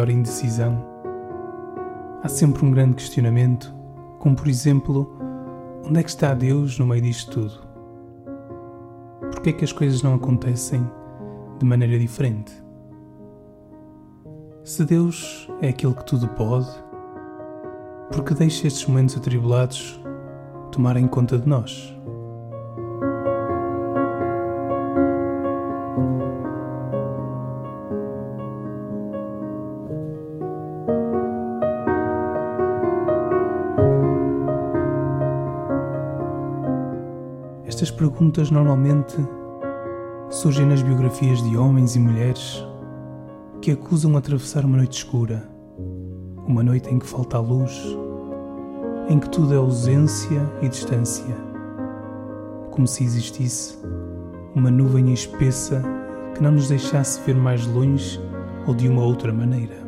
maior indecisão, há sempre um grande questionamento, como por exemplo, onde é que está Deus no meio disto tudo? Por que é que as coisas não acontecem de maneira diferente? Se Deus é aquele que tudo pode, por que deixa estes momentos atribulados tomarem conta de nós? Perguntas normalmente surgem nas biografias de homens e mulheres que acusam atravessar uma noite escura, uma noite em que falta a luz, em que tudo é ausência e distância, como se existisse uma nuvem espessa que não nos deixasse ver mais longe ou de uma outra maneira.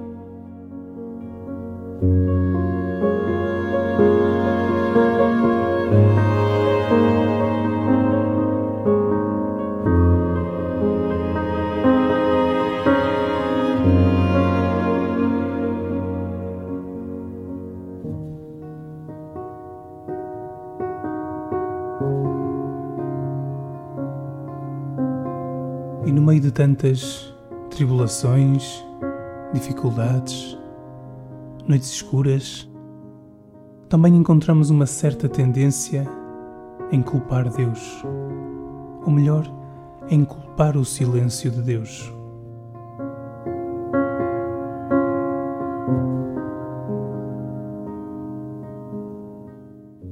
E no meio de tantas tribulações, dificuldades, noites escuras, também encontramos uma certa tendência em culpar Deus, ou melhor, em culpar o silêncio de Deus.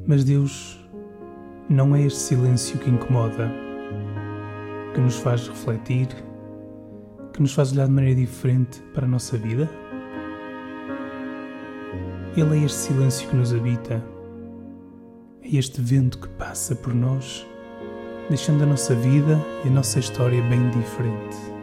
Mas Deus não é este silêncio que incomoda que nos faz refletir, que nos faz olhar de maneira diferente para a nossa vida? Ele é este silêncio que nos habita, é este vento que passa por nós, deixando a nossa vida e a nossa história bem diferente.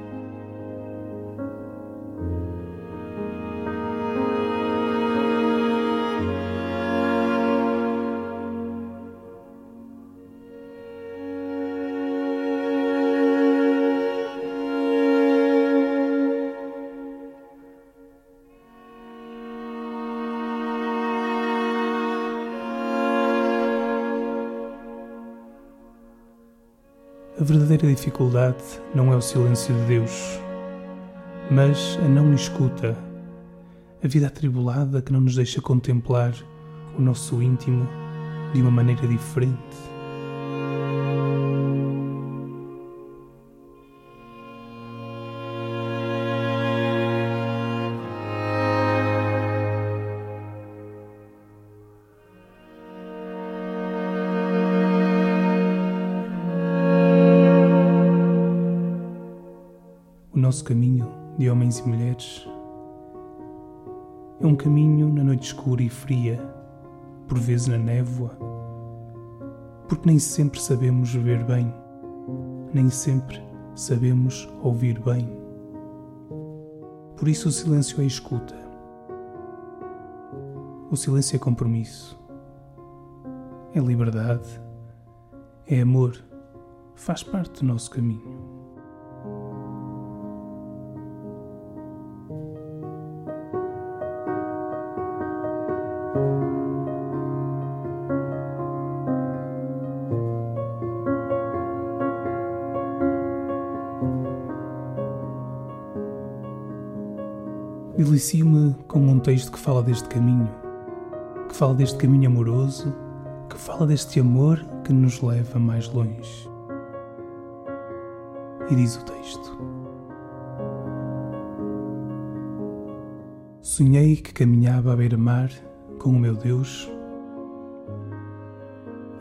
Verdadeira dificuldade não é o silêncio de Deus, mas a não escuta, a vida atribulada que não nos deixa contemplar o nosso íntimo de uma maneira diferente. Nosso caminho de homens e mulheres é um caminho na noite escura e fria, por vezes na névoa, porque nem sempre sabemos ver bem, nem sempre sabemos ouvir bem. Por isso o silêncio é escuta. O silêncio é compromisso. É liberdade. É amor. Faz parte do nosso caminho. Delicio-me com um texto que fala deste caminho, que fala deste caminho amoroso, que fala deste amor que nos leva mais longe. E diz o texto: Sonhei que caminhava à beira-mar com o meu Deus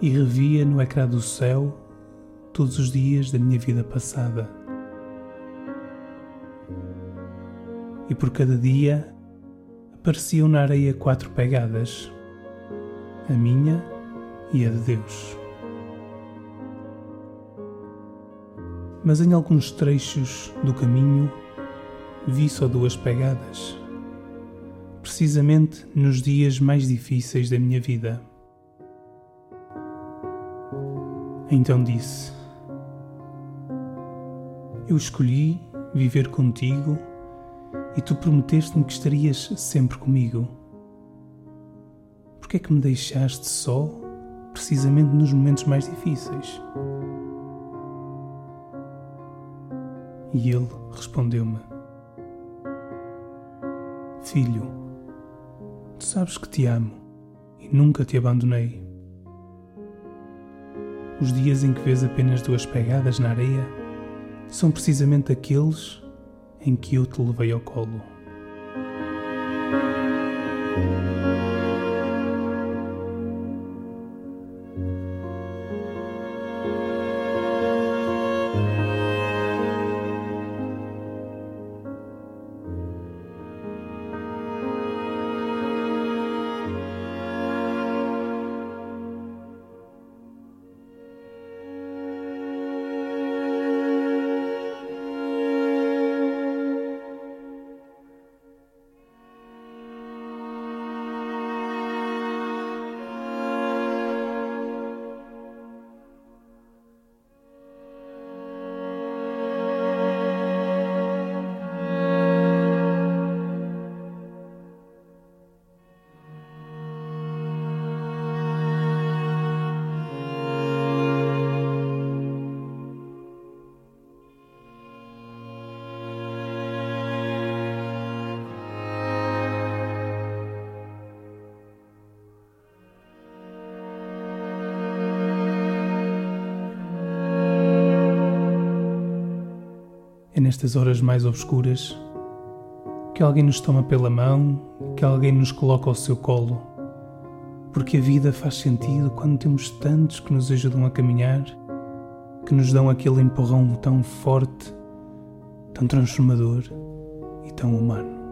e revia no ecrã do céu todos os dias da minha vida passada e por cada dia apareciam na areia quatro pegadas, a minha e a de Deus. Mas em alguns trechos do caminho vi só duas pegadas, precisamente nos dias mais difíceis da minha vida. Então disse: Eu escolhi viver contigo e tu prometeste-me que estarias sempre comigo. Por que é que me deixaste só, precisamente nos momentos mais difíceis? E ele respondeu-me: Filho, tu sabes que te amo e nunca te abandonei. Os dias em que vês apenas duas pegadas na areia são precisamente aqueles em que eu te levei ao colo. É nestas horas mais obscuras que alguém nos toma pela mão, que alguém nos coloca ao seu colo. Porque a vida faz sentido quando temos tantos que nos ajudam a caminhar, que nos dão aquele empurrão tão forte, tão transformador e tão humano.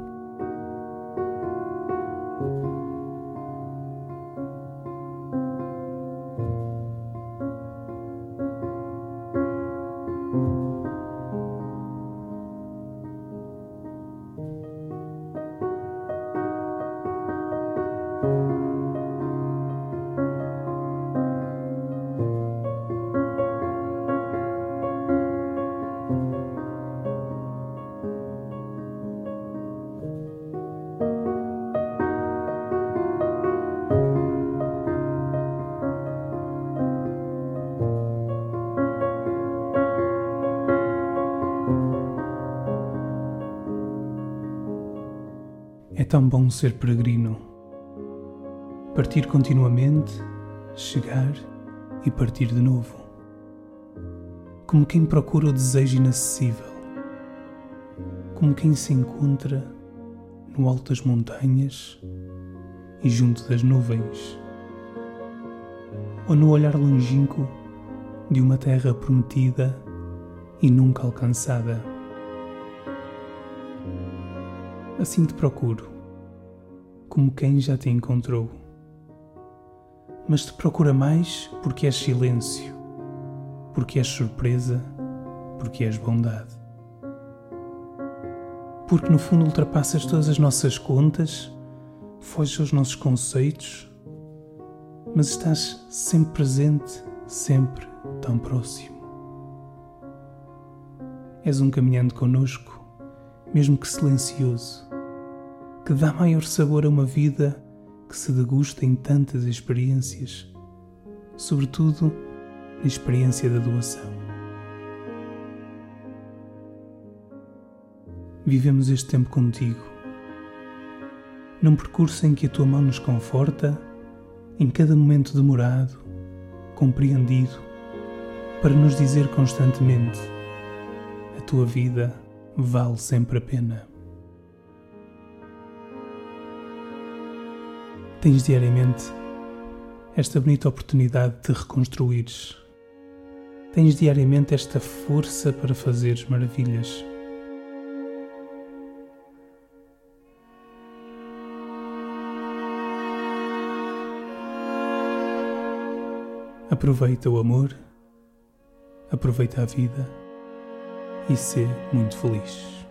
É tão bom ser peregrino. Partir continuamente, chegar e partir de novo. Como quem procura o desejo inacessível. Como quem se encontra no alto das montanhas e junto das nuvens. Ou no olhar longínquo de uma terra prometida e nunca alcançada. Assim te procuro, como quem já te encontrou. Mas te procura mais porque és silêncio, porque és surpresa, porque és bondade. Porque no fundo ultrapassas todas as nossas contas, foges aos nossos conceitos, mas estás sempre presente, sempre tão próximo. És um caminhando conosco mesmo que silencioso, que dá maior sabor a uma vida que se degusta em tantas experiências, sobretudo na experiência da doação. Vivemos este tempo contigo, num percurso em que a tua mão nos conforta, em cada momento demorado, compreendido, para nos dizer constantemente: a tua vida vale sempre a pena. Tens diariamente esta bonita oportunidade de reconstruires. Tens diariamente esta força para fazeres maravilhas. Aproveita o amor, aproveita a vida e ser muito feliz.